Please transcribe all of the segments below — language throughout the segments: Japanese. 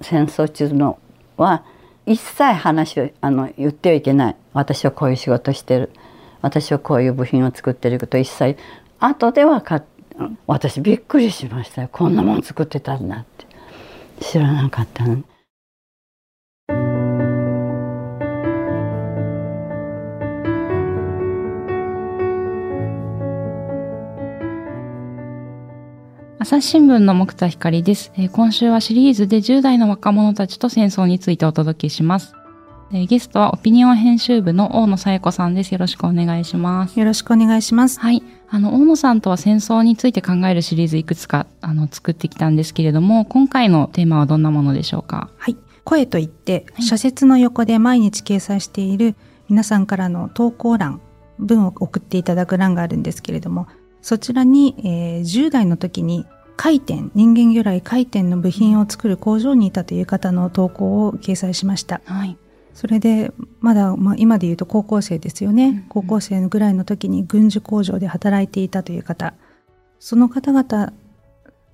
戦争中のは一切話をあの言ってはいけない。私はこういう仕事してる。私はこういう部品を作ってること一切。後ではか私びっくりしましたよ。こんなもん作ってたんだって。知らなかったの。朝日新聞の木田光です、えー、今週はシリーズで10代の若者たちと戦争についてお届けします。えー、ゲストはオピニオン編集部の大野紗友子さんです。よろしくお願いします。よろしくお願いします。はい。あの、大野さんとは戦争について考えるシリーズいくつか、あの、作ってきたんですけれども、今回のテーマはどんなものでしょうか？はい。声といって、社説の横で毎日掲載している皆さんからの投稿欄、文を送っていただく欄があるんですけれども、そちらに、えー、10代の時に回転人間由来回転の部品を作る工場にいたという方の投稿を掲載しました。はい、それでまだ、まあ、今で言うと高校生ですよね、うんうん、高校生ぐらいの時に軍需工場で働いていたという方。その方々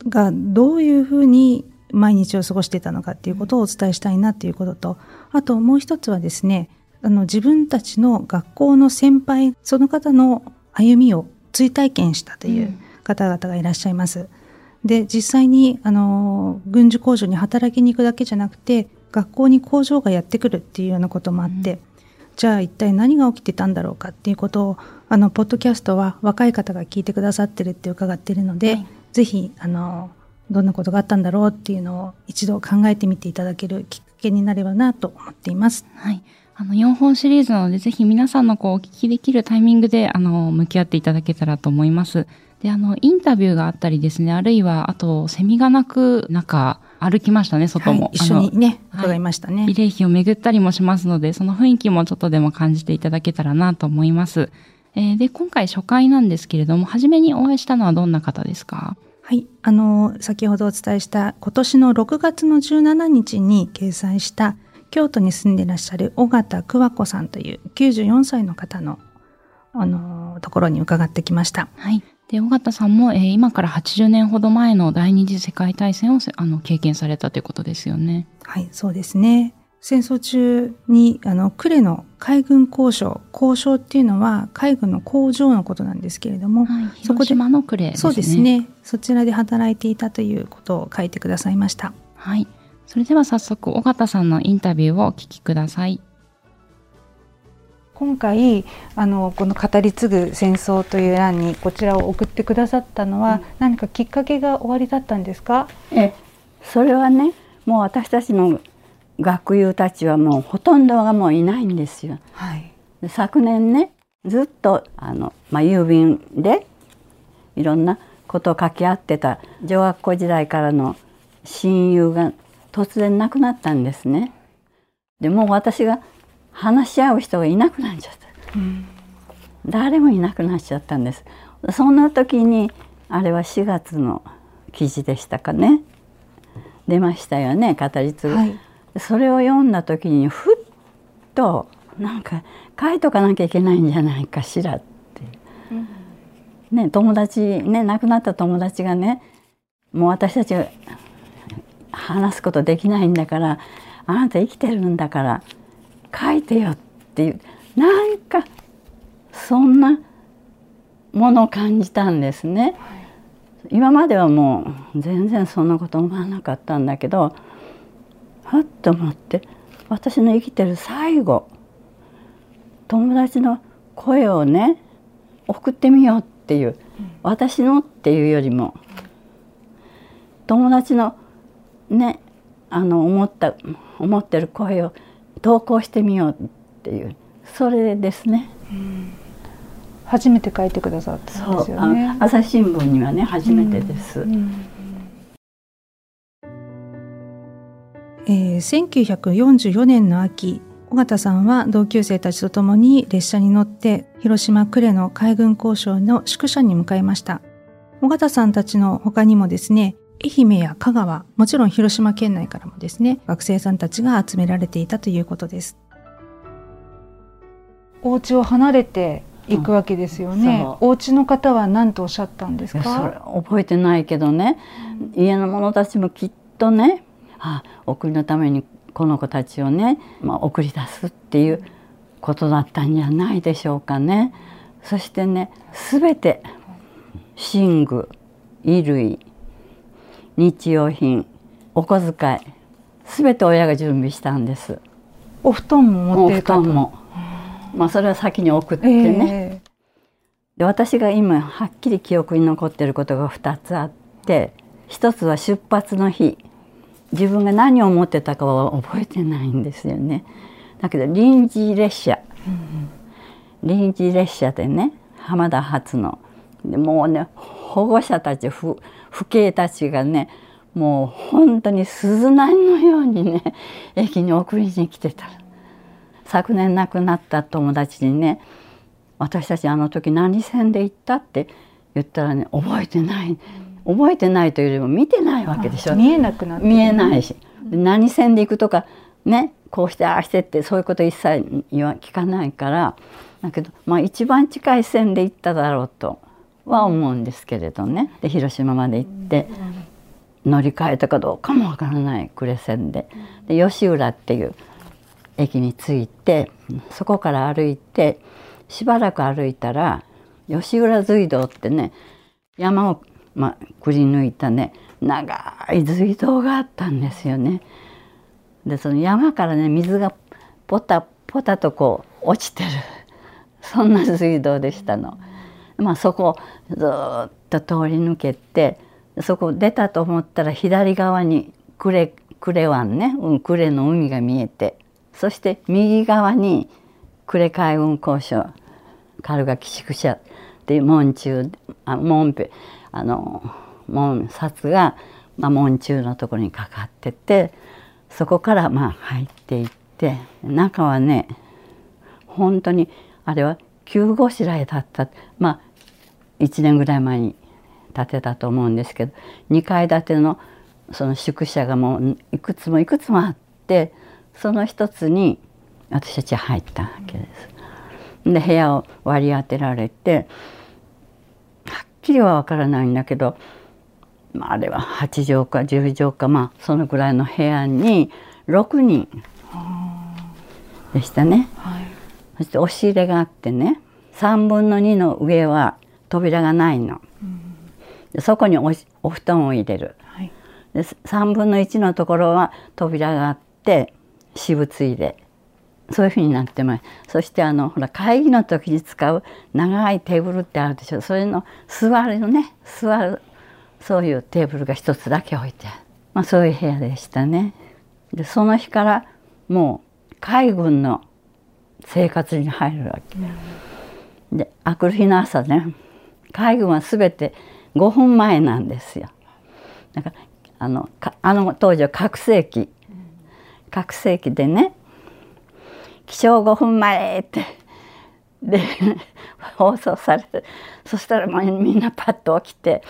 がどういうふうに毎日を過ごしていたのかっていうことをお伝えしたいなっていうこととあともう一つはですねあの自分たちの学校の先輩その方の歩みを追体験したという方々がいらっしゃいます。うんで、実際に、あの、軍需工場に働きに行くだけじゃなくて、学校に工場がやってくるっていうようなこともあって、うん、じゃあ一体何が起きてたんだろうかっていうことを、あの、ポッドキャストは若い方が聞いてくださってるって伺ってるので、はい、ぜひ、あの、どんなことがあったんだろうっていうのを一度考えてみていただけるきっかけになればなと思っています。はい。あの、4本シリーズなので、ぜひ皆さんのこう、お聞きできるタイミングで、あの、向き合っていただけたらと思います。で、あの、インタビューがあったりですね、あるいは、あと、セミが鳴く中、歩きましたね、外も。はい、一緒にね、伺いましたね、慰霊碑を巡ったりもしますので、その雰囲気もちょっとでも感じていただけたらなと思います。えー、で、今回初回なんですけれども、初めにお会いしたのはどんな方ですか？はい。あの、先ほどお伝えした今年の6月の17日に掲載した京都に住んでいらっしゃる尾形久和子さんという94歳の方のあの、ところに伺ってきました。はい。で、尾形さんも、えー、今から80年ほど前の第二次世界大戦をあの経験されたということですよね。はい、そうですね。戦争中に、あの、呉の海軍交渉、交渉っていうのは海軍の工場のことなんですけれども、はい、そこで、の呉、ね、そうですね。そちらで働いていたということを書いてくださいました。はい。それでは早速、尾形さんのインタビューをお聞きください。今回あのこの「語り継ぐ戦争」という欄にこちらを送ってくださったのは、うん、何かきっかけが終わりだったんですか？えそれはねもう私たちの学友たちはもうほとんどがもういないんですよ。はい、昨年ねずっとあの、まあ、郵便でいろんなことを掛け合ってた女学校時代からの親友が突然亡くなったんですね。でも私が話し合う人がいなくなっちゃった、うん、誰もいなくなっちゃったんです。そんな時にあれは4月の記事でしたかね。出ましたよね語り継ぐ、はい、それを読んだ時にふっとなんか書いとかなきゃいけないんじゃないかしらって、うん、ね友達ね亡くなった友達がねもう私たち話すことできないんだからあなた生きてるんだから書いてよっていうなんかそんなものを感じたんですね。今まではもう全然そんなこと思わなかったんだけどはっと思って私の生きてる最後友達の声をね送ってみようっていう、私のっていうよりも友達のねあの思った思ってる声を投稿してみようっていうそれですね。初めて書いてくださったんですよね。朝日新聞にはね初めてです。えー、1944年の秋尾形さんは同級生たちと共に列車に乗って広島呉の海軍交渉の宿舎に向かいました尾形さんたちの他にもですね愛媛や香川、もちろん広島県内からもですね、学生さんたちが集められていたということです。お家を離れて行くわけですよね。うん、お家の方は何とおっしゃったんですか？覚えてないけどね、うん、家の者たちもきっとね、あお国のためにこの子たちをね、まあ、送り出すっていうことだったんじゃないでしょうかね。そしてね全て寝具衣類日用品お小遣い全て親が準備したんです。お布団も持ってた。も。まあそれは先に送ってね、えー、で私が今はっきり記憶に残ってることが2つあって一つは出発の日。自分が何を持ってたかは覚えてないんですよね。だけど臨時列車、うん、臨時列車でね浜田発の。でもうね保護者たち父兄たちがねもう本当に鈴なりのようにね 駅に送りに来てた。昨年亡くなった友達にね「私たちあの時何線で行った?」って言ったらね覚えてない覚えてないというよりも見てないわけでしょ見えなくなって、見えないし。何線で行く？とかねこうしてああしてってそういうこと一切聞かないからだけどまあ一番近い線で行っただろうとは思うんですけれどねで広島まで行って乗り換えたかどうかもわからない呉線でで吉浦っていう駅に着いてそこから歩いてしばらく歩いたら吉浦隧道ってね山を、まあ、くり抜いたね長い隧道があったんですよね。でその山からね水がポタポタとこう落ちてるそんな水道でしたの。まあ、そこずっと通り抜けてそこ出たと思ったら左側に呉呉湾ね、うん、呉の海が見えて。そして右側に呉海運交渉軽垣宿舎っていう門中あ門あの門札が、まあ、門中のところにかかっててそこからまあ入っていって中はね本当にあれは急ごしらえだったまあ1年ぐらい前に建てたと思うんですけど2階建てのその宿舎がもういくつもいくつもあってその一つに私たち入ったわけです。で部屋を割り当てられてはっきりは分からないんだけど、まあ、あれは8畳か10畳かまあそのぐらいの部屋に6人でしたね。はい、そして押し入れがあってね3分の2の上は扉がないの。でそこにおお布団を入れる。はい、で3分の1のところは扉があって私物入れ。そういうふうになってます。そしてあのほら会議の時に使う長いテーブルってあるでしょ。それの座るのね。座る。そういうテーブルが一つだけ置いてある、まあ、そういう部屋でしたね。でその日からもう海軍の生活に入るわけ。であくる日の朝ね海軍は全て5分前なんですよ。だからあのあの当時は拡声器拡声器でね「起床5分前」ってで放送されてそしたらもうみんなパッと起きて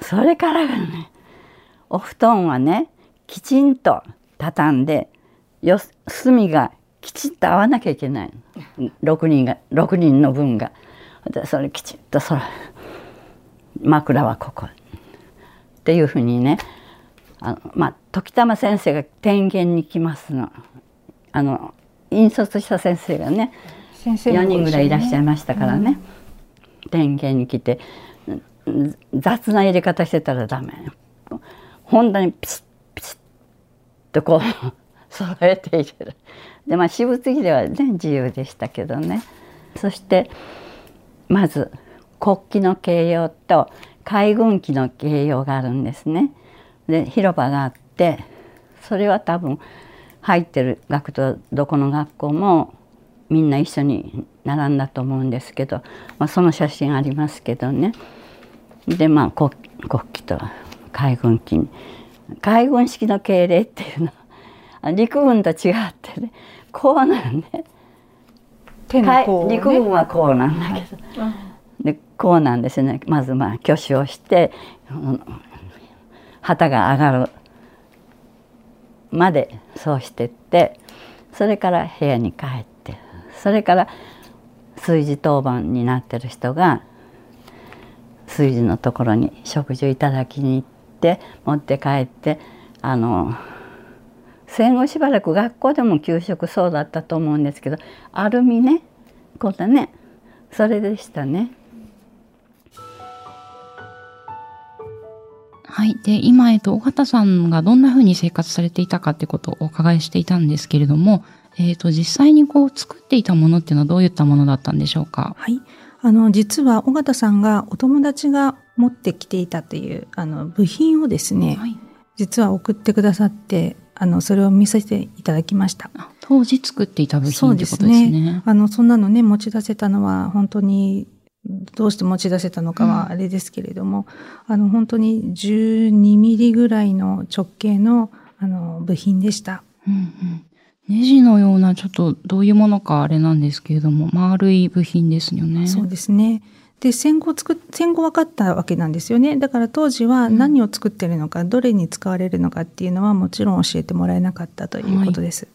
それからがねお布団はねきちんと畳んでよ隅がきちんと合わなきゃいけない6人が6人の分が。それきちっとそれ枕はここ。っていうふうにねあのまあ時たま先生が点検に来ますの。あの引率した先生がね先生、ね、4人ぐらいいらっしゃいましたからね、うん、点検に来て雑な入れ方してたらダメ。本当にピチッピチッとこう 揃えて入れるでまあ私物着ではね自由でしたけどねそしてまず国旗の形容と海軍旗の形容があるんですね。で広場があってそれは多分入ってる学徒どこの学校もみんな一緒に並んだと思うんですけど、まあ、その写真ありますけどねでまあ国国旗と海軍旗に海軍式の敬礼っていうの陸軍と違ってねこうなんね手のこう、ね、陸軍はこうなんだけど、でこうなんですね。まずまあ挙手をして、旗が上がるまでそうしてってそれから部屋に帰ってそれから炊事当番になってる人が炊事のところに食事をいただきに行って持って帰ってあの戦後しばらく学校でも給食そうだったと思うんですけどアルミねこうだねそれでしたね。はい。で、今、えっと、尾形さんがどんな風に生活されていたかってことをお伺いしていたんですけれども、えっ、と、実際にこう作っていたものっていうのはどういったものだったんでしょうか？はい。あの、実は尾形さんがお友達が持ってきていたという、あの、部品をですね、はい、実は送ってくださって、あの、それを見せていただきました。当時作っていた部品ってことですね。そうですね。あの、そんなのね、持ち出せたのは本当にどうして持ち出せたのかはあれですけれども、うん、あの本当に12ミリぐらいの直径のあの部品でした。うんうん、ネジのようなちょっとどういうものかあれなんですけれども丸い部品ですよね。そうですね。で戦後作戦後分かったわけなんですよねだから当時は何を作ってるのか、うん、どれに使われるのかっていうのはもちろん教えてもらえなかったということです。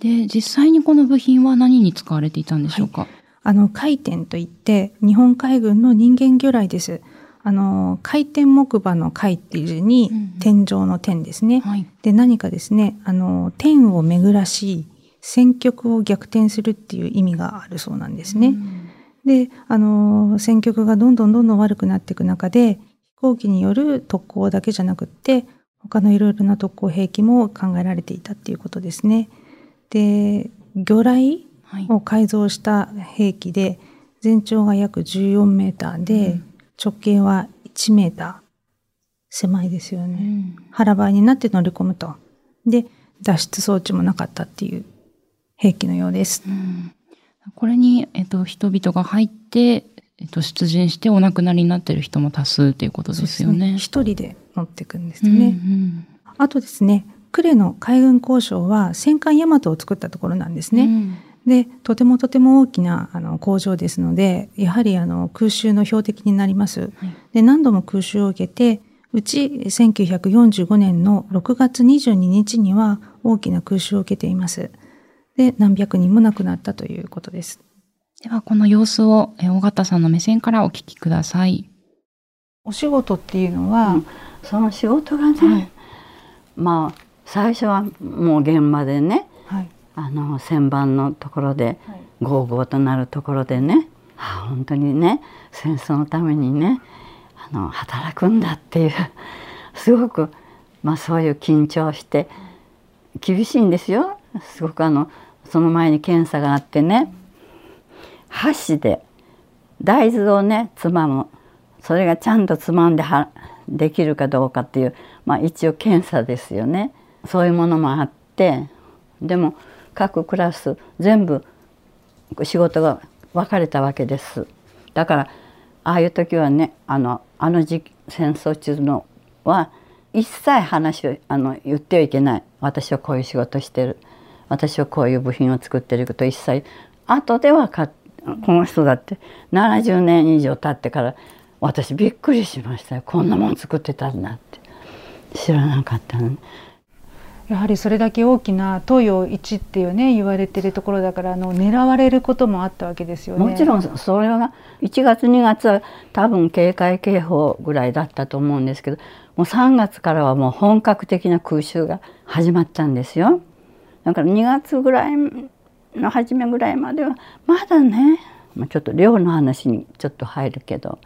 はい、で実際にこの部品は何に使われていたんでしょうか、はいあの、回転といって、日本海軍の人間魚雷です。あの、回転木馬の回っていう字に、天井の天ですね。はい、で、何かですね、あの、天を巡らし、戦局を逆転するっていう意味があるそうなんですね。うん、で、あの、戦局がどんどんどんどん悪くなっていく中で、飛行機による特攻だけじゃなくって、他のいろいろな特攻兵器も考えられていたっていうことですね。で、魚雷を改造した兵器で、全長が約14メーターで、直径は1メーター。狭いですよね。うん、腹ばいになって乗り込むと。で、脱出装置もなかったっていう兵器のようです。うん、これに、えっと、人々が入って、えっと、出陣してお亡くなりになっている人も多数ということですよね。一、ね、人で乗っていくんですね。うんうん、あとですね、呉の海軍交渉は戦艦大和を作ったところなんですね。うん、で、とてもとても大きなあの工場ですので、やはりあの空襲の標的になります。はい、で、何度も空襲を受けて、うち1945年の6月22日には大きな空襲を受けています。で、何百人も亡くなったということです。では、この様子を尾形さんの目線からお聞きください。お仕事っていうのは、うん、その仕事がね、はい、まあ最初はもう現場でね、はい、あの旋盤のところでゴーゴーとなるところでね、ああ本当にね戦争のためにねあの働くんだっていう すごく、まあ、そういう緊張して厳しいんですよ。すごくあのその前に検査があってね箸で大豆をねつまむ。それがちゃんとつまんではできるかどうかっていう、まあ、一応検査ですよね。そういうものもあってでも各クラス全部仕事が分かれたわけです。だからああいう時はねあのあの時戦争中のは一切話をあの言ってはいけない。私はこういう仕事してる。私はこういう部品を作ってること一切後で分かっこの人だって70年以上経ってから私びっくりしましたよこんなもん作ってたんだって知らなかったの、やはりそれだけ大きな東洋一っていうね言われてるところだからあの狙われることもあったわけですよね。もちろんそれは1月2月は多分警戒警報ぐらいだったと思うんですけどもう3月からはもう本格的な空襲が始まったんですよ。だから2月ぐらいの初めぐらいまではまだねちょっと寮の話にちょっと入るけど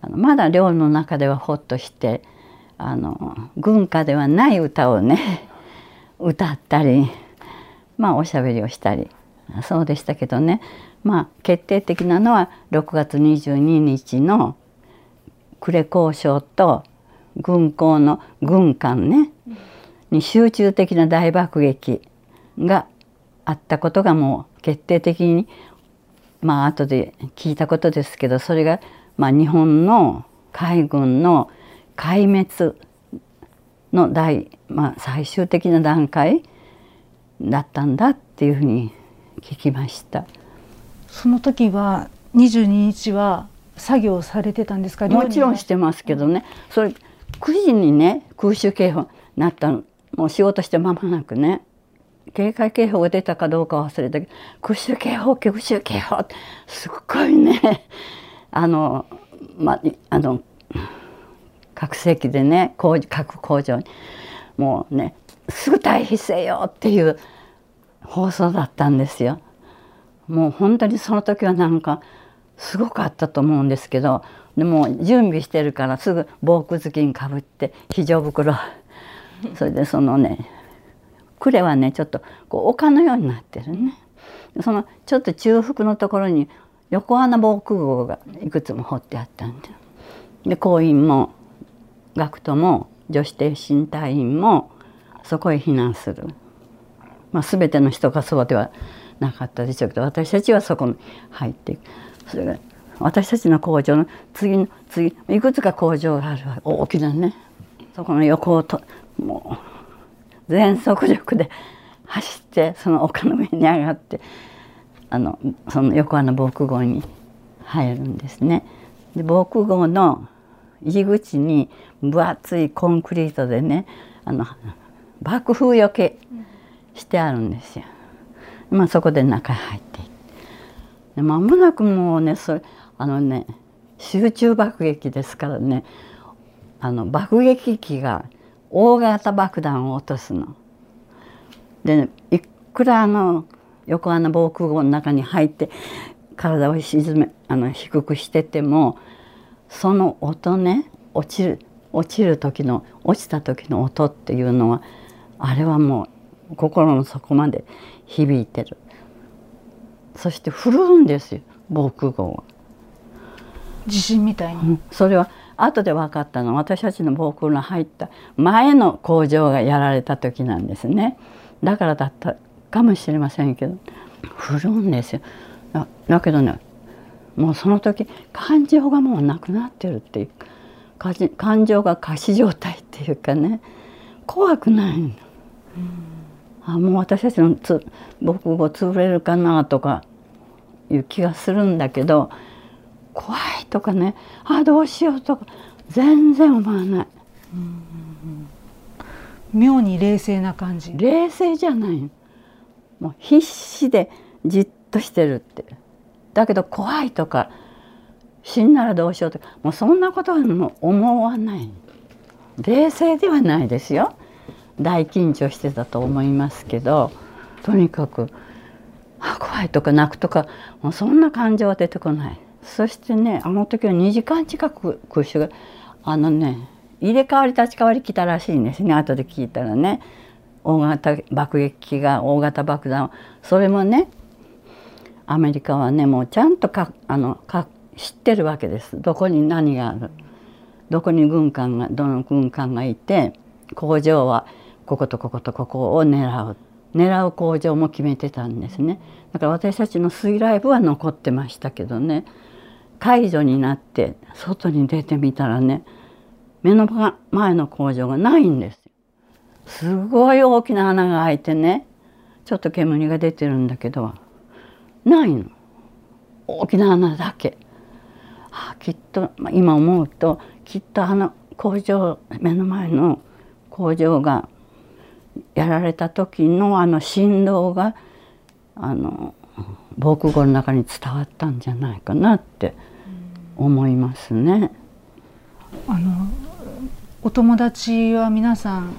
あのまだ寮の中ではほっとして。あの軍歌ではない歌をね 歌ったりまあおしゃべりをしたりそうでしたけどねまあ決定的なのは6月22日の呉交渉と軍港の軍艦ねに集中的な大爆撃があったことがもう決定的にまあ後で聞いたことですけどそれがまあ日本の海軍の壊滅の大、まあ、最終的な段階だったんだっていうふうに聞きました。その時は22日は作業されてたんですか？もちろんしてますけどね。それ9時にね空襲警報になったのもう仕事して間もなくね警戒警報が出たかどうか忘れたけど空襲警報空襲警報すっごいね あのまあの拡声器でね工各工場にもうねすぐ退避せよっていう放送だったんですよ。もう本当にその時はなんかすごかったと思うんですけどでも準備してるからすぐ防空頭巾かぶって非常袋 それでそのね呉はねちょっとこう丘のようになってるね。そのちょっと中腹のところに横穴防空壕がいくつも掘ってあったんでで行員も学徒も女子挺身隊員もそこへ避難する、まあ、全ての人がそうではなかったでしょうけど私たちはそこに入っていく。それが私たちの工場の次の次いくつか工場があるわ大きなね。そこの横をともう全速力で走ってその丘の上に上がってあのその横穴防空壕に入るんですね。で防空壕の入り口に分厚いコンクリートでねあの爆風よけしてあるんですよ。まあ、そこで中へ入っていって間もなくもうねそれあのね集中爆撃ですからねあの爆撃機が大型爆弾を落とすの。で、ね、いくらあの横穴防空壕の中に入って体を沈めあの低くしててもその音ね落ちる落ちる時の落ちた時の音っていうのはあれはもう心の底まで響いてるそして振るんですよ防空壕は。地震みたいに、うん、それは後で分かったの。は私たちの防空の入った前の工場がやられた時なんですね。だからだったかもしれませんけど。振るんですよ。だけどねもうその時感情がもうなくなってるっていう。感情が過死状態っていうかね。怖くないの。あもう私たちのつ僕が潰れるかなとかいう気がするんだけど怖いとかね。あどうしようとか。全然思わない。妙に冷静な感じ。冷静じゃないもう必死でじっとしてるって。だけど怖いとか。死んだらどうしようとか。もうそんなことはもう思わない冷静ではないですよ。大緊張してたと思いますけど。とにかくあ怖いとか泣くとか。もうそんな感情は出てこないそしてねあの時は2時間近く空襲があのね入れ替わり立ち替わり来たらしいんですね。後で聞いたらね。大型爆撃機が大型爆弾それもねアメリカはねもうちゃんとかあのか知ってるわけです。どこに何がある。どこに軍艦がどの軍艦がいて工場はこことこことここを狙う。狙う工場も決めてたんですね。だから私たちの水雷部は残ってましたけどね。解除になって外に出てみたらね目の前の工場がないんですすごい大きな穴が開いてねちょっと煙が出てるんだけどないの。大きな穴だけ。あきっとまあ今思うときっとあの工場目の前の工場がやられた時のあの振動があの防空壕の中に伝わったんじゃないかなって思いますね。あのお友達は皆さん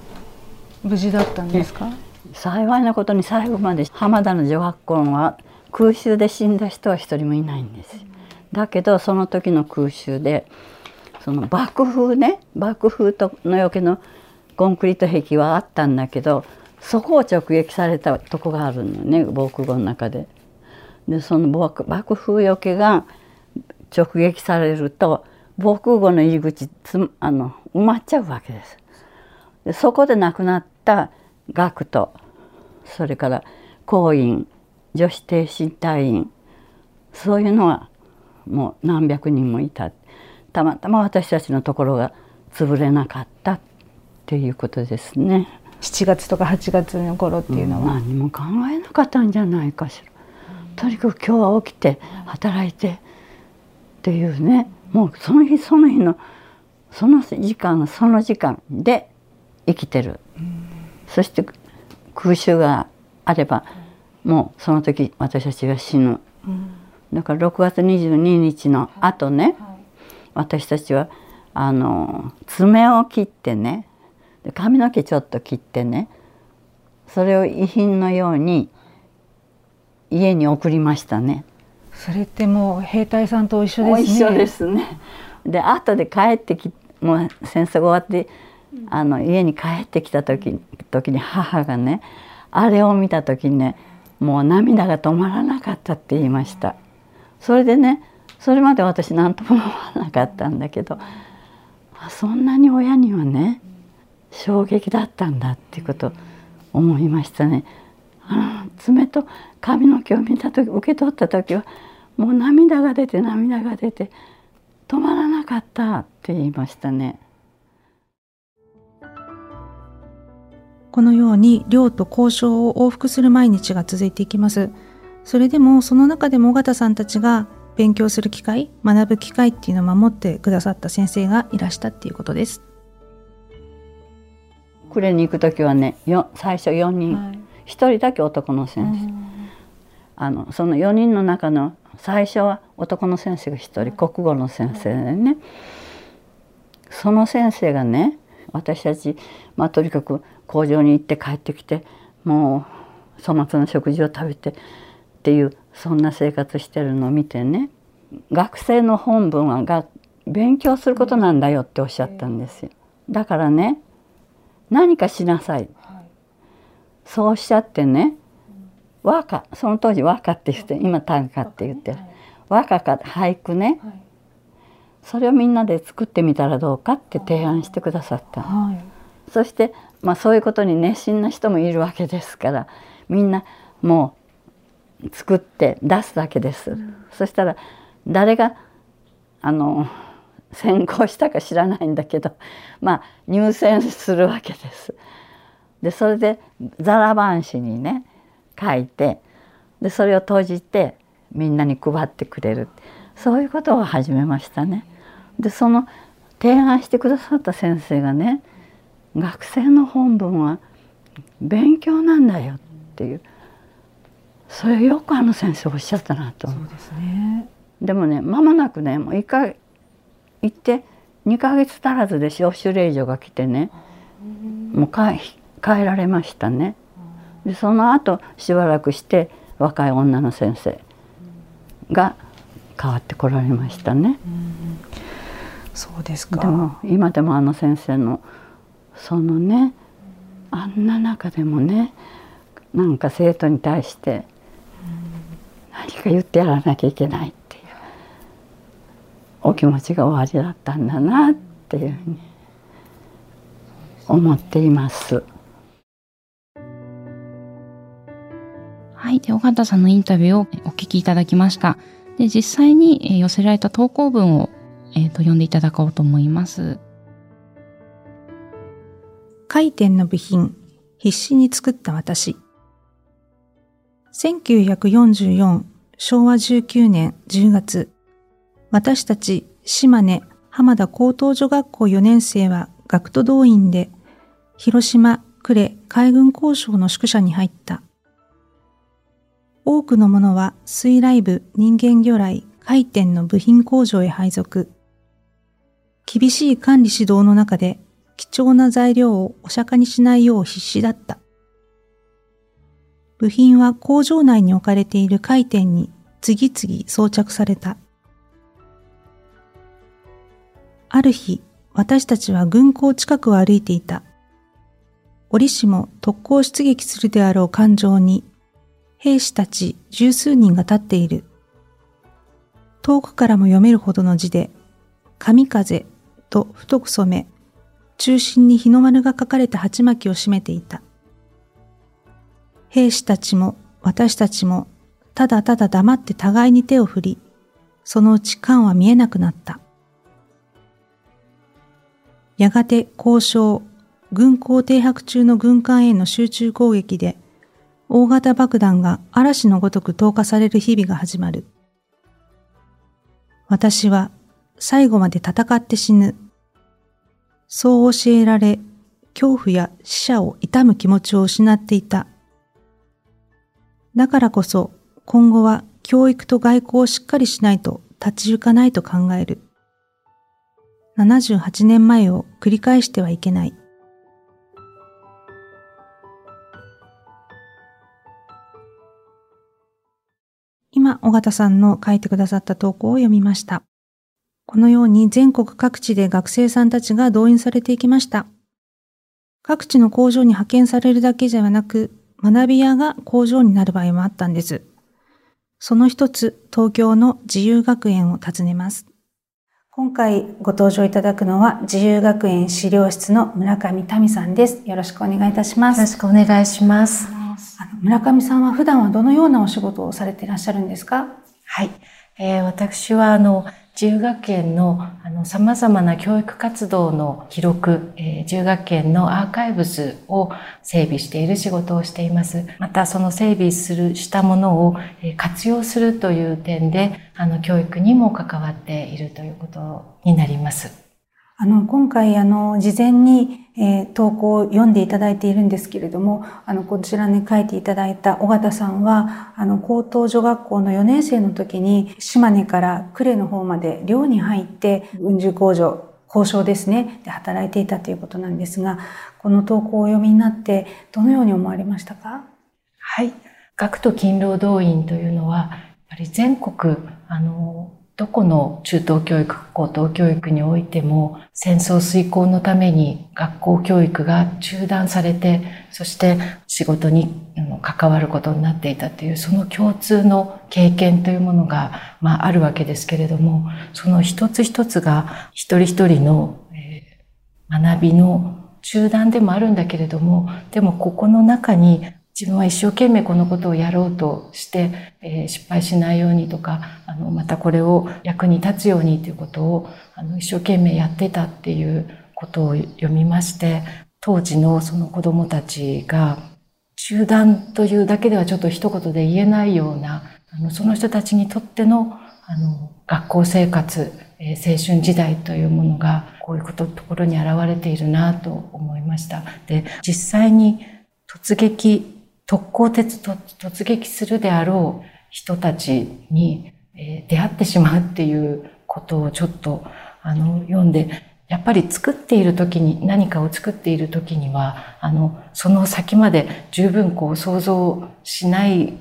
無事だったんですか？幸いなことに最後まで浜田の女学校は空襲で死んだ人は一人もいないんですだけどその時の空襲でその爆風ね爆風とのよけのコンクリート壁はあったんだけどそこを直撃されたとこがあるのね防空壕の中で。でその爆風よけが直撃されると防空壕の入り口つあの埋まっちゃうわけです。でそこで亡くなった学徒それから工員女子挺身隊員そういうのはもう何百人もいたたまたま私たちのところが潰れなかったっていうことですね。7月とか8月の頃っていうのは、うん、何も考えなかったんじゃないかしら。とにかく今日は起きて働いてっていうね。もうその日その日のその時間その時間で生きてる、うん、そして空襲があれば、もうその時私たちが死ぬ、うん、だから6月22日の後ね、はい。はい、私たちはあの爪を切ってね髪の毛ちょっと切ってねそれを遺品のように家に送りましたね。それってもう兵隊さんと一緒ですね。一緒ですね。で後で帰ってきもう戦争が終わってあの家に帰ってきた時時に母がねあれを見た時にねもう涙が止まらなかったって言いましたそれでねそれまで私何とも思わなかったんだけどそんなに親にはね衝撃だったんだっていうことを思いましたね。あの爪と髪の毛を見た時受け取った時はもう涙が出て涙が出て止まらなかったって言いましたね。このように寮と交渉を往復する毎日が続いていきます。それでもその中でも尾形さんたちが勉強する機会、学ぶ機会っていうのを守ってくださった先生がいらしたっていうことです。呉に行く時はね最初4人、はい、1人だけ男の先生、あのその4人の中の最初は男の先生が1人国語の先生でね。その先生がね私たち、まあ、とにかく工場に行って帰ってきてもう粗末な食事を食べてっていうそんな生活してるのを見てね。学生の本分はが勉強することなんだよっておっしゃったんですよ。だからね何かしなさい、そうおっしゃってね和歌その当時和歌って言って今短歌って言ってる。和歌か俳句ね、それをみんなで作ってみたらどうかって提案してくださった、はい、そしてまあ、そういうことに熱心な人もいるわけですからみんなもう作って出すだけです。うん、そしたら誰があの選考したか知らないんだけどまあ入選するわけです。でそれでザラバン紙にね書いてでそれを閉じてみんなに配ってくれる。そういうことを始めましたね。でその提案してくださった先生がね学生の本文は勉強なんだよっていう。それよくあの先生おっしゃったなと。そうですね。でもね間もなくねもう一回行って2ヶ月足らずで招集令状が来てね。もう帰帰られましたねでその後しばらくして若い女の先生が変わってこられましたね。そうですかでも今でもあの先生のそのねあんな中でもねなんか生徒に対して何か言ってやらなきゃいけないっていうお気持ちが終わりだったんだなっていうふうに思っています。い。で、尾形さんのインタビューをお聞きいただきました。で、実際に寄せられた投稿文を、えー、と読んでいただこうと思います。回転の部品、必死に作った私。1944昭和19年10月、私たち島根浜田高等女学校4年生は学徒動員で広島呉海軍交渉の宿舎に入った。多くのものは水雷部人間魚雷回転の部品工場へ配属。厳しい管理指導の中で貴重な材料をお釈迦にしないよう必死だった。部品は工場内に置かれている回転に次々装着された。ある日、私たちは軍港近くを歩いていた。折しも特攻出撃するであろう艦上に、兵士たち十数人が立っている。遠くからも読めるほどの字で、神風と太く染め、中心に日の丸が書かれた鉢巻きを締めていた。兵士たちも私たちもただただ黙って互いに手を振り、そのうち艦は見えなくなった。やがて交渉、軍港停泊中の軍艦への集中攻撃で、大型爆弾が嵐のごとく投下される日々が始まる。私は最後まで戦って死ぬそう教えられ、恐怖や死者を悼む気持ちを失っていた。だからこそ、今後は教育と外交をしっかりしないと立ち行かないと考える。78年前を繰り返してはいけない。尾形さんの書いてくださった投稿を読みました。このように全国各地で学生さんたちが動員されていきました。各地の工場に派遣されるだけではなく、学び屋が工場になる場合もあったんです。その一つ、東京の自由学園を訪ねます。今回ご登場いただくのは自由学園資料室の村上民さんです。よろしくお願いいたします。よろしくお願いします。村上さんは普段はどのようなお仕事をされていらっしゃるんですか？はい。えー、私はあの自由学園のあの様々な教育活動の記録、えー、自由学園のアーカイブスを整備している仕事をしています。またその整備するしたものを活用するという点で、あの教育にも関わっているということになります。あの、今回、あの、事前に、えー、投稿を読んでいただいているんですけれども、あの、こちらに書いていただいた尾形さんは、あの、高等女学校の4年生の時に、島根から呉の方まで寮に入って、運輸工場、交渉ですね、で働いていたということなんですが、この投稿をお読みになって、どのように思われましたか？はい。学徒勤労動員というのは、やっぱり全国、あの、どこの中等教育、高等教育においても戦争遂行のために学校教育が中断されて、そして仕事に関わることになっていたという、その共通の経験というものが、まあ、あるわけですけれども、その一つ一つが一人一人の学びの中断でもあるんだけれども、でもここの中に自分は一生懸命このことをやろうとして、えー、失敗しないようにとか、あの、またこれを役に立つようにということを、あの、一生懸命やってたっていうことを読みまして、当時のその子供たちが、中断というだけではちょっと一言で言えないような、あの、その人たちにとっての、あの、学校生活、えー、青春時代というものが、こういうこと、ところに現れているなと思いました。で、実際に突撃特攻鉄と突撃するであろう人たちにえ出会ってしまうっていうことをちょっとあの読んでやっぱり作っている時に何かを作っている時にはあのその先まで十分こう想像しない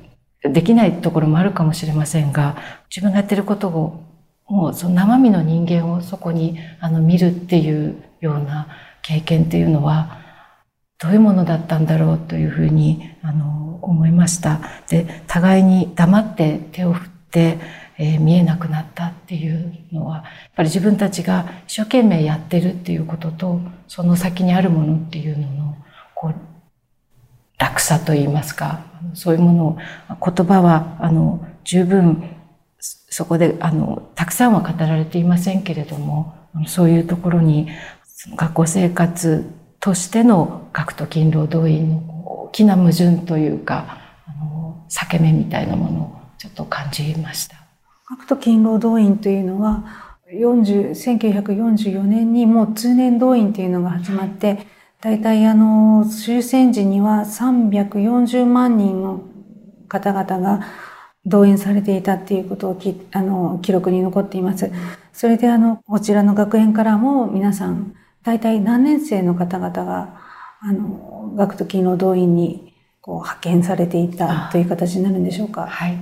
できないところもあるかもしれませんが自分がやってることをもうその生身の人間をそこにあの見るっていうような経験っていうのはどういうものだったんだろうというふうにあの思いました。で互いに黙って手を振って、えー、見えなくなったっていうのはやっぱり自分たちが一生懸命やってるっていうこととその先にあるものっていうののこう楽さといいますかそういうものを言葉はあの十分そこであのたくさんは語られていませんけれどもそういうところに学校生活としての学徒勤労動員の大きな矛盾というかあの裂け目みたいなものをちょっと感じました。学徒勤労動員というのは1944年にもう通年動員というのが始まって、大体あの終戦時には340万人の方々が動員されていたっていうことをきあの記録に残っています。それであのこちらの学園からも皆さん大体何年生の方々が、あの、学徒勤労動員にこう派遣されていたという形になるんでしょうか？はい。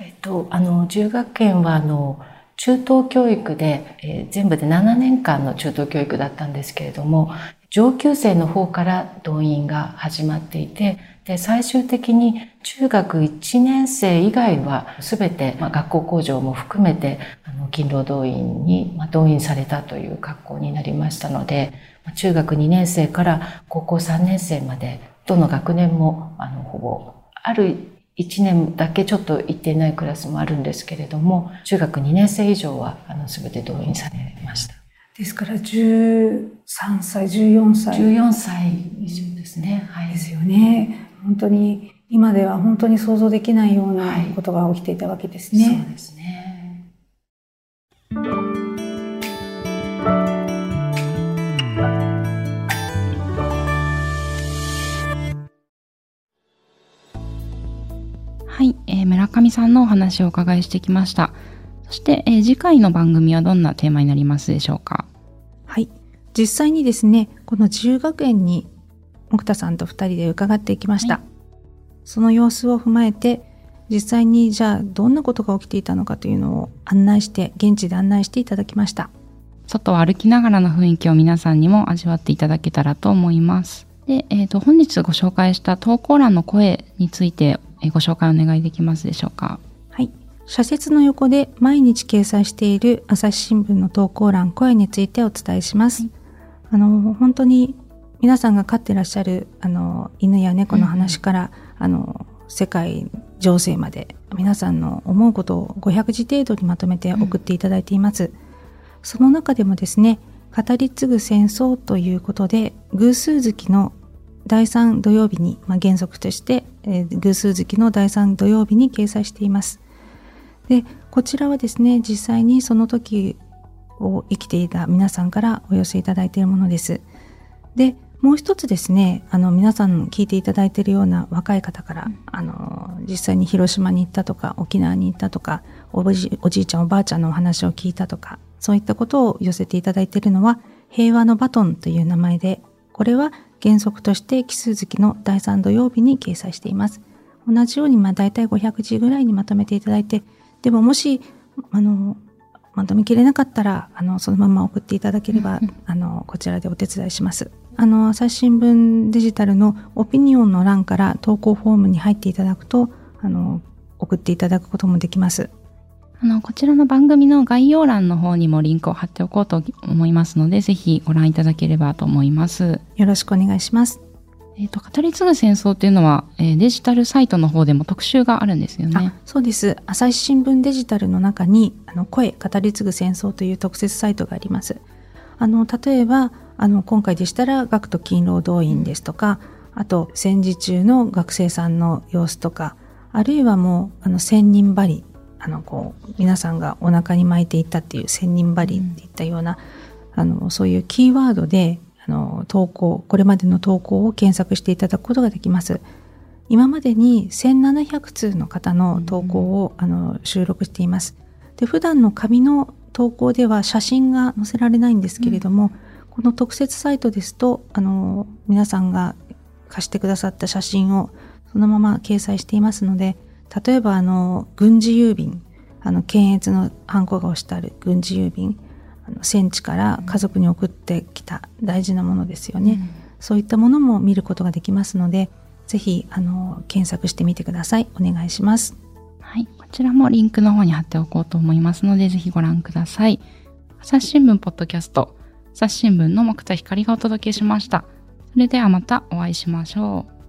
えっと、あの、中学研は、あの、中等教育で、えー、全部で7年間の中等教育だったんですけれども、上級生の方から動員が始まっていて、で、最終的に中学1年生以外は全て、まあ、学校工場も含めて、勤労動員に、まあ、動員されたという学校になりましたので、中学2年生から高校3年生まで、どの学年も、あの、ほぼ、ある1年だけちょっと行っていないクラスもあるんですけれども、中学2年生以上は、あの、全て動員されました。ですから13歳、14歳。14歳以上ですね。はい。ですよね。本当に今では本当に想像できないようなことが起きていたわけですね。はい、そうですね。上さんのお話をお伺いしてきました。そして、えー、次回の番組はどんなテーマになりますでしょうか？はい。実際にですね、この自由学園に木田さんと二人で伺っていきました。はい、その様子を踏まえて、実際にじゃあどんなことが起きていたのかというのを案内して現地で案内していただきました外を歩きながらの雰囲気を皆さんにも味わっていただけたらと思いますで、えーと、本日ご紹介した投稿欄の声についてご紹介お願いできますでしょうか？はい。社説の横で毎日掲載している朝日新聞の投稿欄声についてお伝えします、はい、あの本当に皆さんが飼ってらっしゃるあの犬や猫の話から、うん、あの世界情勢まで皆さんの思うことを500字程度にまとめて送っていただいています、うん、その中でもですね語り継ぐ戦争ということで偶数月の第3土曜日に、まあ、原則として、えー、偶数月の第3土曜日に掲載しています。でこちらはですね実際にその時を生きていた皆さんからお寄せいただいているものです。でもう一つですねあの皆さん聞いていただいているような若い方から、うん、あの実際に広島に行ったとか沖縄に行ったとかおじおじいちゃんおばあちゃんのお話を聞いたとかそういったことを寄せていただいているのは平和のバトンという名前でこれは原則として奇数月の第3土曜日に掲載しています同じようにまあ大体500字ぐらいにまとめていただいてでももしあのまとめきれなかったらあのそのまま送っていただければ、あのこちらでお手伝いしますあの朝日新聞デジタルのオピニオンの欄から投稿フォームに入っていただくとあの送っていただくこともできます。あの、こちらの番組の概要欄の方にもリンクを貼っておこうと思いますので、ぜひご覧いただければと思います。よろしくお願いします。えっ、ー、と、語り継ぐ戦争っていうのは、えー、デジタルサイトの方でも特集があるんですよね。そうです。朝日新聞デジタルの中に、あの、声、語り継ぐ戦争という特設サイトがあります。あの、例えば、あの今回でしたら学徒勤労動員ですとかあと戦時中の学生さんの様子とかあるいはもうあの千人針あのこう皆さんがお腹に巻いていったっていう千人針っていったような、あのそういうキーワードであの投稿これまでの投稿を検索していただくことができます。今までに1700通の方の投稿を、あの収録しています。で普段の紙の投稿では写真が載せられないんですけれども、うんこの特設サイトですとあの皆さんが貸してくださった写真をそのまま掲載していますので例えばあの軍事郵便あの検閲のハンコが押してある軍事郵便あの戦地から家族に送ってきた大事なものですよね、うん、そういったものも見ることができますのでぜひあの検索してみてください。お願いします。はい。こちらもリンクの方に貼っておこうと思いますのでぜひご覧ください。朝日新聞ポッドキャスト。朝日新聞の木田光がお届けしました。それではまたお会いしましょう。